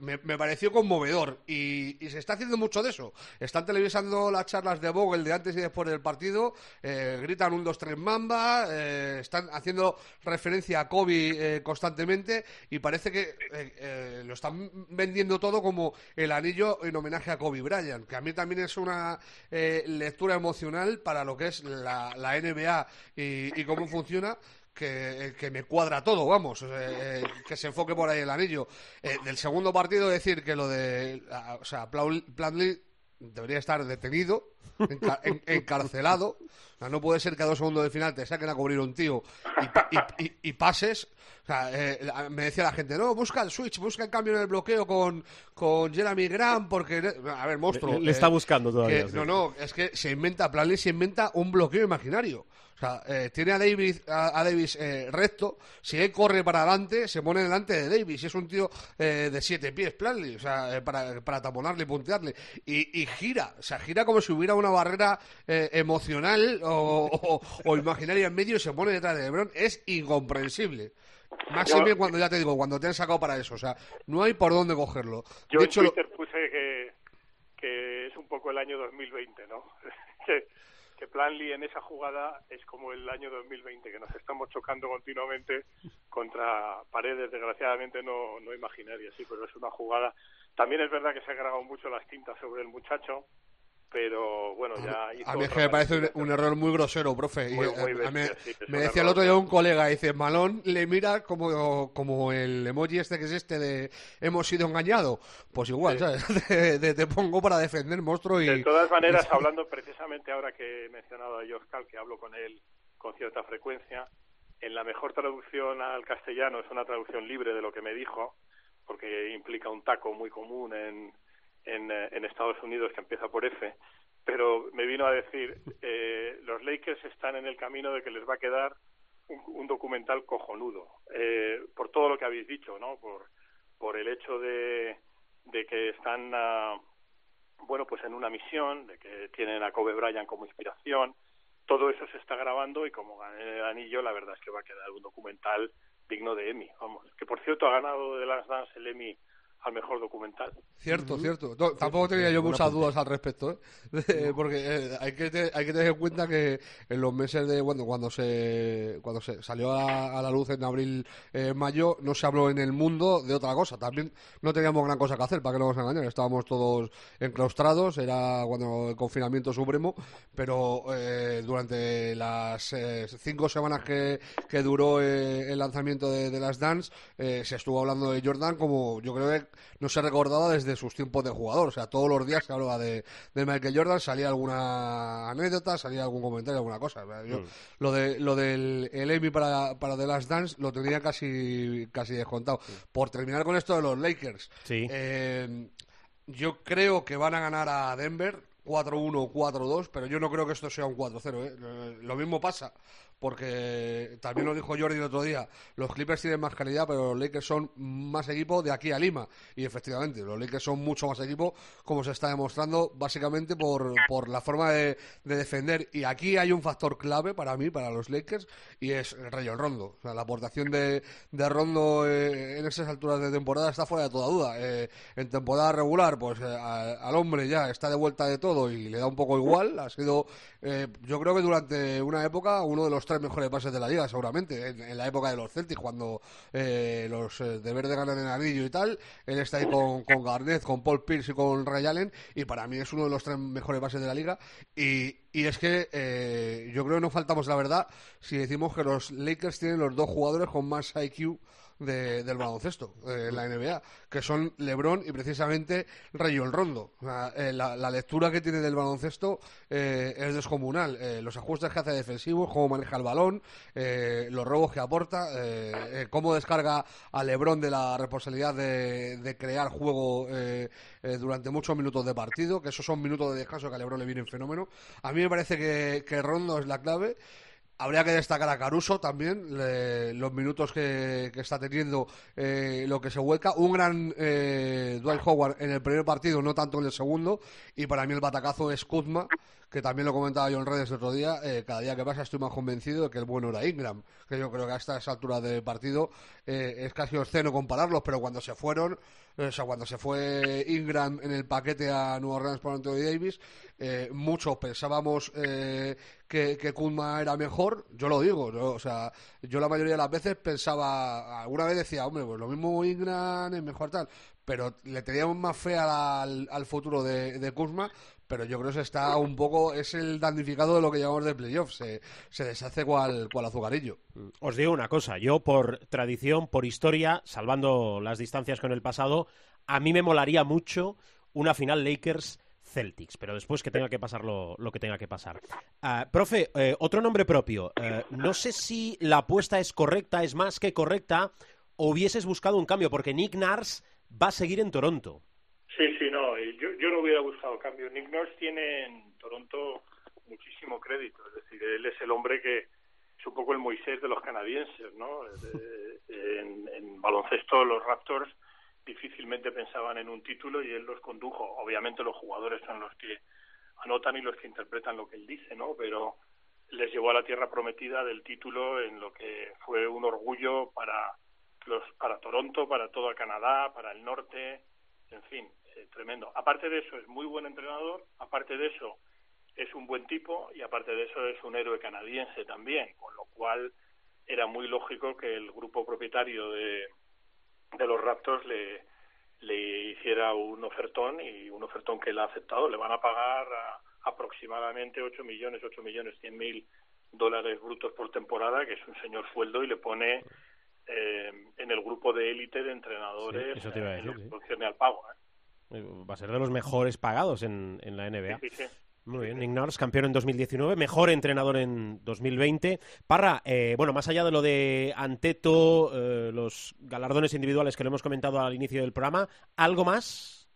me, pareció conmovedor. Y, se está haciendo mucho de eso. Están televisando las charlas de Vogel de antes y después del partido, eh, gritan un, dos, tres mamba, eh, están haciendo referencia a Kobe constantemente y parece que lo están vendiendo todo como el anillo en homenaje a Kobe Bryant, que a mí también es una lectura emocional para lo que es la, NBA y cómo funciona que, que, me cuadra todo, vamos, eh, eh, que se enfoque por ahí el anillo. Eh, del segundo partido, decir que lo de. O sea, Planley debería estar detenido, encarcelado. O sea, no puede ser que a dos segundos de final te saquen a cubrir un tío y, pases. O sea, me decía la gente, no, busca el switch, busca el cambio en el bloqueo con, con Jeremy Grant, porque. A ver, monstruo. Le, está buscando todavía. No, no, es que se inventa, Planley se inventa un bloqueo imaginario. O sea, eh, tiene a Davis, a, Davis eh, recto, si él corre para adelante, se pone delante de Davis. Y es un tío eh, de siete pies, Planley, o sea, para, para taponarle y puntearle. Y, gira, o sea, gira como si hubiera una barrera emocional o, imaginaria en medio y se pone detrás de LeBron. Es incomprensible. Máximo cuando ya te digo, cuando te han sacado para eso. O sea, no hay por dónde cogerlo. Yo en Twitter puse que, que es un poco el año 2020, ¿no? que Planley en esa jugada es como el año 2020, que nos estamos chocando continuamente contra paredes, desgraciadamente no, no imaginarias, sí, pero es una jugada. También es verdad que se ha grabado mucho las tintas sobre el muchacho, pero bueno, ya A mí es que me parece un, error muy grosero, profe. me decía el otro día un colega, dice, Malón le mira como, como el emoji este que es este de hemos sido engañados. Pues igual, ¿sabes? te, pongo para defender monstruo y... De todas maneras, hablando precisamente ahora que he mencionado a Josh Cal, que hablo con él con cierta frecuencia, en la mejor traducción al castellano es una traducción libre de lo que me dijo, porque implica un taco muy común en eh, en, Estados Unidos que empieza por F, pero me vino a decir, eh, los Lakers están en el camino de que les va a quedar un, documental cojonudo, eh, por todo lo que habéis dicho, ¿no? Por, por el hecho de, de que están, ah, bueno, pues en una misión, de que tienen a Kobe Bryant como inspiración, todo eso se está grabando y como gané el anillo, la verdad es que va a quedar un documental digno de Emmy, vamos. Que por cierto ha ganado de las Dance el Emmy al mejor documental. Cierto, cierto. tampoco tenía yo muchas dudas al respecto, ¿eh? porque eh, hay, que hay que tener en cuenta que en los meses de bueno, cuando se cuando se salió a, la luz en abril, eh, mayo, no se habló en el mundo de otra cosa. También no teníamos gran cosa que hacer, para que no nos engañen. Estábamos todos enclaustrados, era cuando el confinamiento supremo, pero eh, durante las cinco semanas que, que duró el lanzamiento de, de las Dance, se estuvo hablando de Jordan como yo creo que no se recordaba desde sus tiempos de jugador. O sea, todos los días se hablaba de, Michael Jordan, salía alguna anécdota, salía algún comentario, alguna cosa. Mm. Lo, de, lo del el Emmy para, para The Last Dance lo tenía casi, casi descontado. Por terminar con esto de los Lakers. Eh, yo creo que van a ganar a Denver 4-1 o 4-2, pero yo no creo que esto sea un 4-0. ¿eh? Lo mismo pasa porque también lo dijo Jordi el otro día, los Clippers tienen más calidad, pero los Lakers son más equipo de aquí a Lima. Y efectivamente, los Lakers son mucho más equipo, como se está demostrando, básicamente por, por la forma de, defender. Y aquí hay un factor clave para mí, para los Lakers, y es el Rayo Rondo. O sea, la aportación de, de Rondo eh, en esas alturas de temporada está fuera de toda duda. Eh, en temporada regular, pues eh, al hombre ya está de vuelta de todo y le da un poco igual. Ha sido, yo creo que durante una época, uno de los tres mejores pases de la liga, seguramente, en, la época de los Celtics, cuando eh, los eh, de verde ganan el anillo y tal. Él está ahí con, con Garnett, con Paul Pierce y con Ray Allen, y para mí es uno de los tres mejores bases de la liga. Y, y es que eh, yo creo que no faltamos la verdad si decimos que los Lakers tienen los dos jugadores con más IQ del baloncesto eh, la NBA, que son LeBron y precisamente Rayo el Rondo. Eh, la, lectura que tiene del baloncesto eh, es descomunal. los ajustes que hace defensivos, cómo maneja el balón, los robos que aporta, cómo descarga a LeBron de la responsabilidad de, crear juego durante muchos minutos de partido, que esos son minutos de descanso que a LeBron le viene en fenómeno. A mí me parece que, que Rondo es la clave. Habría que destacar a Caruso también, los minutos que, está teniendo, eh, lo que se vuelca. Un gran eh, Dwight Howard en el primer partido, no tanto en el segundo. Y para mí el batacazo es Kuzma, que también lo comentaba yo en redes el otro día. Eh, cada día que pasa estoy más convencido de que el bueno era Ingram, que yo creo que a esta altura del partido es casi obsceno compararlos, pero cuando se fueron O sea, cuando se fue Ingram en el paquete a Nueva Orleans por Anthony Davis, eh, muchos pensábamos eh, que, Kuzma era mejor. Yo lo digo, o sea, yo la mayoría de las veces pensaba, alguna vez decía, hombre, pues lo mismo Ingram es mejor tal, pero le teníamos más fe al, al futuro de, de Kuzma pero yo creo que está un poco, es el damnificado de lo que llamamos de playoffs, se, se deshace cual, cual azucarillo. Os digo una cosa, yo por tradición, por historia, salvando las distancias con el pasado, a mí me molaría mucho una final Lakers Celtics, pero después que tenga que pasar lo, lo que tenga que pasar. Uh, profe, eh, otro nombre propio. Uh, no sé si la apuesta es correcta, es más que correcta, o hubieses buscado un cambio, porque Nick Nars va a seguir en Toronto. Sí, sí, no, yo, yo no hubiera buscado cambio. Nick Nurse tiene en Toronto muchísimo crédito, es decir, él es el hombre que es un poco el Moisés de los canadienses, ¿no? en, en baloncesto los Raptors difícilmente pensaban en un título y él los condujo. Obviamente los jugadores son los que anotan y los que interpretan lo que él dice, ¿no? Pero les llevó a la tierra prometida del título en lo que fue un orgullo para los para Toronto, para todo Canadá, para el norte, en fin, eh, tremendo. Aparte de eso, es muy buen entrenador, aparte de eso, es un buen tipo y aparte de eso es un héroe canadiense también, con lo cual era muy lógico que el grupo propietario de, de los Raptors le, le hiciera un ofertón y un ofertón que él ha aceptado. Le van a pagar a, aproximadamente 8 millones, 8 millones 100 mil dólares brutos por temporada, que es un señor sueldo y le pone eh, en el grupo de élite de entrenadores Sí, eso te iba a eh, decir, en sí. lo que concierne al pago. ¿eh? Eh, Va a ser de los mejores pagados en, en la NBA. Sí. Muy bien, Nurse, campeón en 2019, mejor entrenador en 2020. Parra, eh, bueno, más allá de lo de Anteto, eh, los galardones individuales que lo hemos comentado al inicio del programa, ¿algo más?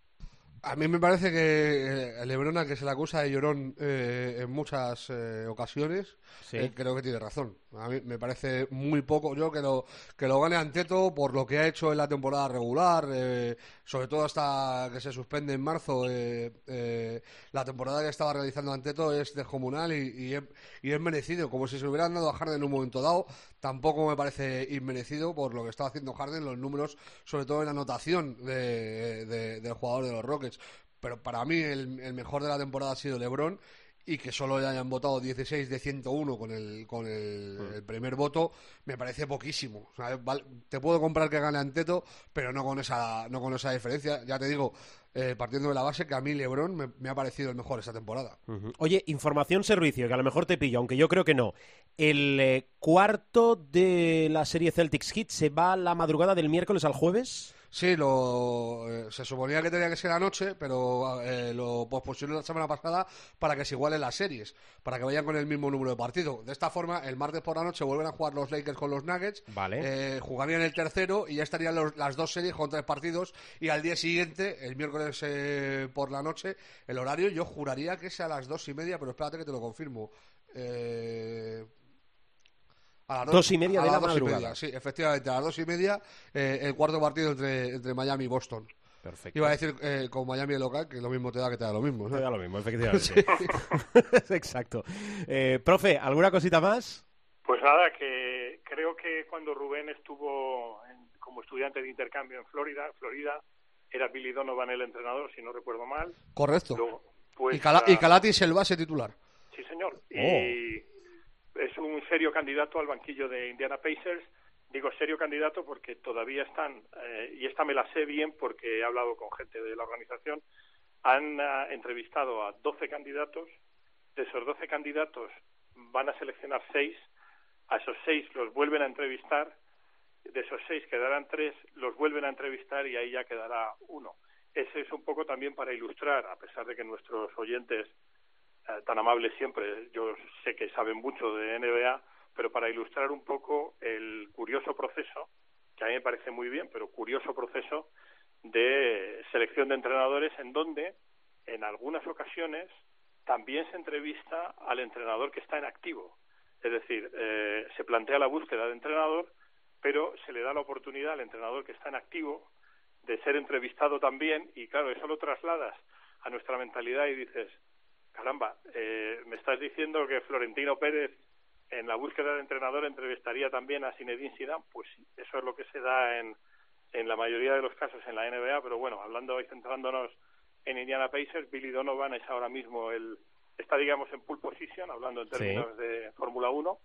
A mí me parece que eh, Lebrona, que se le acusa de llorón eh, en muchas ocasiones, Sí. creo que tiene razón. A mí me parece muy poco. Yo que lo, que lo gane Anteto por lo que ha hecho en la temporada regular, eh, sobre todo hasta que se suspende en marzo. eh, eh, la temporada que estaba realizando Anteto es descomunal y, y, es, y es merecido. Como si se hubieran dado a Harden en un momento dado, tampoco me parece inmerecido por lo que estaba haciendo Harden, los números, sobre todo en la anotación de- del jugador de los Rockets. Pero para mí el, el mejor de la temporada ha sido LeBron y que solo le hayan votado 16 de 101 con el, con el, el primer voto, me parece poquísimo. O sea, te puedo comprar que gane Anteto, pero no con esa, no con esa diferencia. Ya te digo, eh, partiendo de la base que a mí LeBron me, me ha parecido el mejor esta temporada. Oye, información servicio, que a lo mejor te pillo, aunque yo creo que no. El eh, cuarto de la serie Celtics Hit se va la madrugada del miércoles al jueves. Sí, lo, eh, se suponía que tenía que ser anoche, pero eh, lo pospusieron la semana pasada para que se igualen las series, para que vayan con el mismo número de partidos. De esta forma, el martes por la noche vuelven a jugar los Lakers con los Nuggets, Vale. eh, jugarían el tercero y ya estarían los- las dos series con tres partidos y al día siguiente, el miércoles eh, por la noche, el horario yo juraría que es a las dos y media, pero espérate que te lo confirmo. Eh, a las Dos y media a de la madrugada. media, sí, efectivamente, a las dos y media, eh, el cuarto partido entre, entre Miami y Boston. Perfecto. Iba a decir eh, con Miami de local, que lo mismo te da que te da lo mismo. ¿no? Te da lo mismo, efectivamente. Exacto. Eh, profe, ¿alguna cosita más? Pues nada, que creo que cuando Rubén estuvo en- como estudiante de intercambio en Florida, Florida era Billy Donovan el entrenador, si no recuerdo mal. Correcto. Luego, pues, y, Cala- y Calatis el base titular. Sí, señor. Oh. Y es un serio candidato al banquillo de Indiana Pacers. Digo serio candidato porque todavía están, eh, y esta me la sé bien porque he hablado con gente de la organización, han ah, entrevistado a 12 candidatos. De esos 12 candidatos van a seleccionar 6. A esos 6 los vuelven a entrevistar. De esos 6 quedarán 3, los vuelven a entrevistar y ahí ya quedará uno. Ese es un poco también para ilustrar, a pesar de que nuestros oyentes eh, tan amables siempre, yo sé que saben mucho de NBA, pero para ilustrar un poco el curioso proceso, que a mí me parece muy bien, pero curioso proceso de selección de entrenadores en donde en algunas ocasiones también se entrevista al entrenador que está en activo. Es decir, eh, se plantea la búsqueda de entrenador, pero se le da la oportunidad al entrenador que está en activo de ser entrevistado también y claro, eso lo trasladas a nuestra mentalidad y dices, caramba, eh, me estás diciendo que Florentino Pérez en la búsqueda de entrenador entrevistaría también a Zinedine Zidane, pues sí, eso es lo que se da en, en la mayoría de los casos en la NBA, pero bueno, hablando y centrándonos en Indiana Pacers, Billy Donovan es ahora mismo el está digamos en pole position, hablando en términos de Fórmula 1,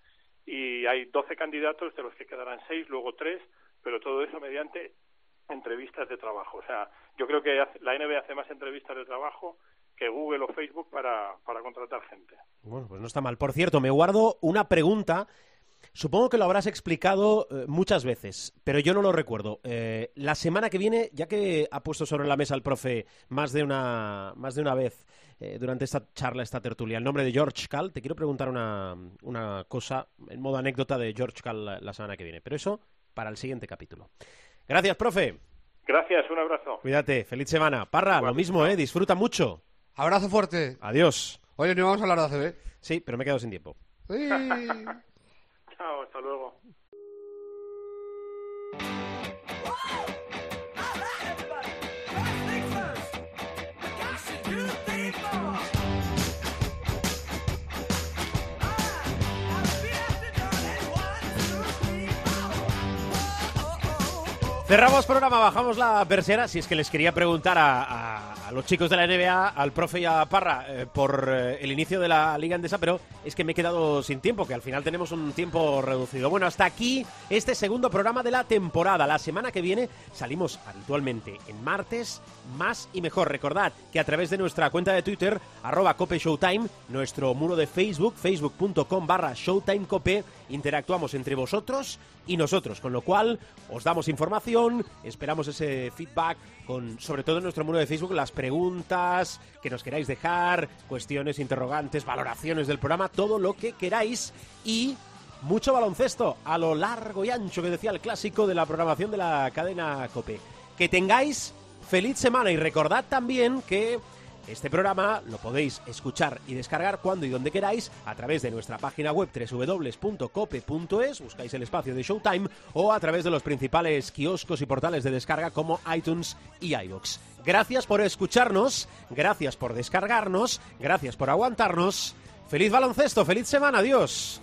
y hay 12 candidatos de los que quedarán 6, luego 3, pero todo eso mediante entrevistas de trabajo. O sea, yo creo que la NBA hace más entrevistas de trabajo que Google o Facebook para, para contratar gente. Bueno, pues no está mal. Por cierto, me guardo una pregunta Supongo que lo habrás explicado eh, muchas veces, pero yo no lo recuerdo. Eh, la semana que viene, ya que ha puesto sobre la mesa el profe más de una, más de una vez eh, durante esta charla, esta tertulia, el nombre de George Cal, te quiero preguntar una, una cosa en modo anécdota de George Cal la, semana que viene, pero eso para el siguiente capítulo. Gracias, profe. Gracias, un abrazo. Cuídate, feliz semana. Parra, lo mismo, ¿eh? Disfruta mucho. Abrazo fuerte. Adiós. Oye, no vamos a hablar de ACB. Sí, pero me he quedado sin tiempo. Sí. hasta luego. Cerramos programa, bajamos la persiana. Si es que les quería preguntar a, los chicos de la NBA, al profe y a Parra, eh, por eh, el inicio de la Liga Andesa, pero es que me he quedado sin tiempo, que al final tenemos un tiempo reducido. Bueno, hasta aquí este segundo programa de la temporada. La semana que viene salimos habitualmente en martes, más y mejor. Recordad que a través de nuestra cuenta de Twitter, arroba Cope nuestro muro de Facebook, facebook.com barra Showtime Cope, interactuamos entre vosotros y nosotros, con lo cual os damos información, esperamos ese feedback con sobre todo en nuestro muro de Facebook las preguntas que nos queráis dejar, cuestiones, interrogantes, valoraciones del programa, todo lo que queráis y mucho baloncesto a lo largo y ancho que decía el clásico de la programación de la cadena Cope. Que tengáis feliz semana y recordad también que este programa lo podéis escuchar y descargar cuando y donde queráis a través de nuestra página web www.cope.es, buscáis el espacio de Showtime o a través de los principales kioscos y portales de descarga como iTunes y iVoox. Gracias por escucharnos, gracias por descargarnos, gracias por aguantarnos. Feliz baloncesto, feliz semana, adiós.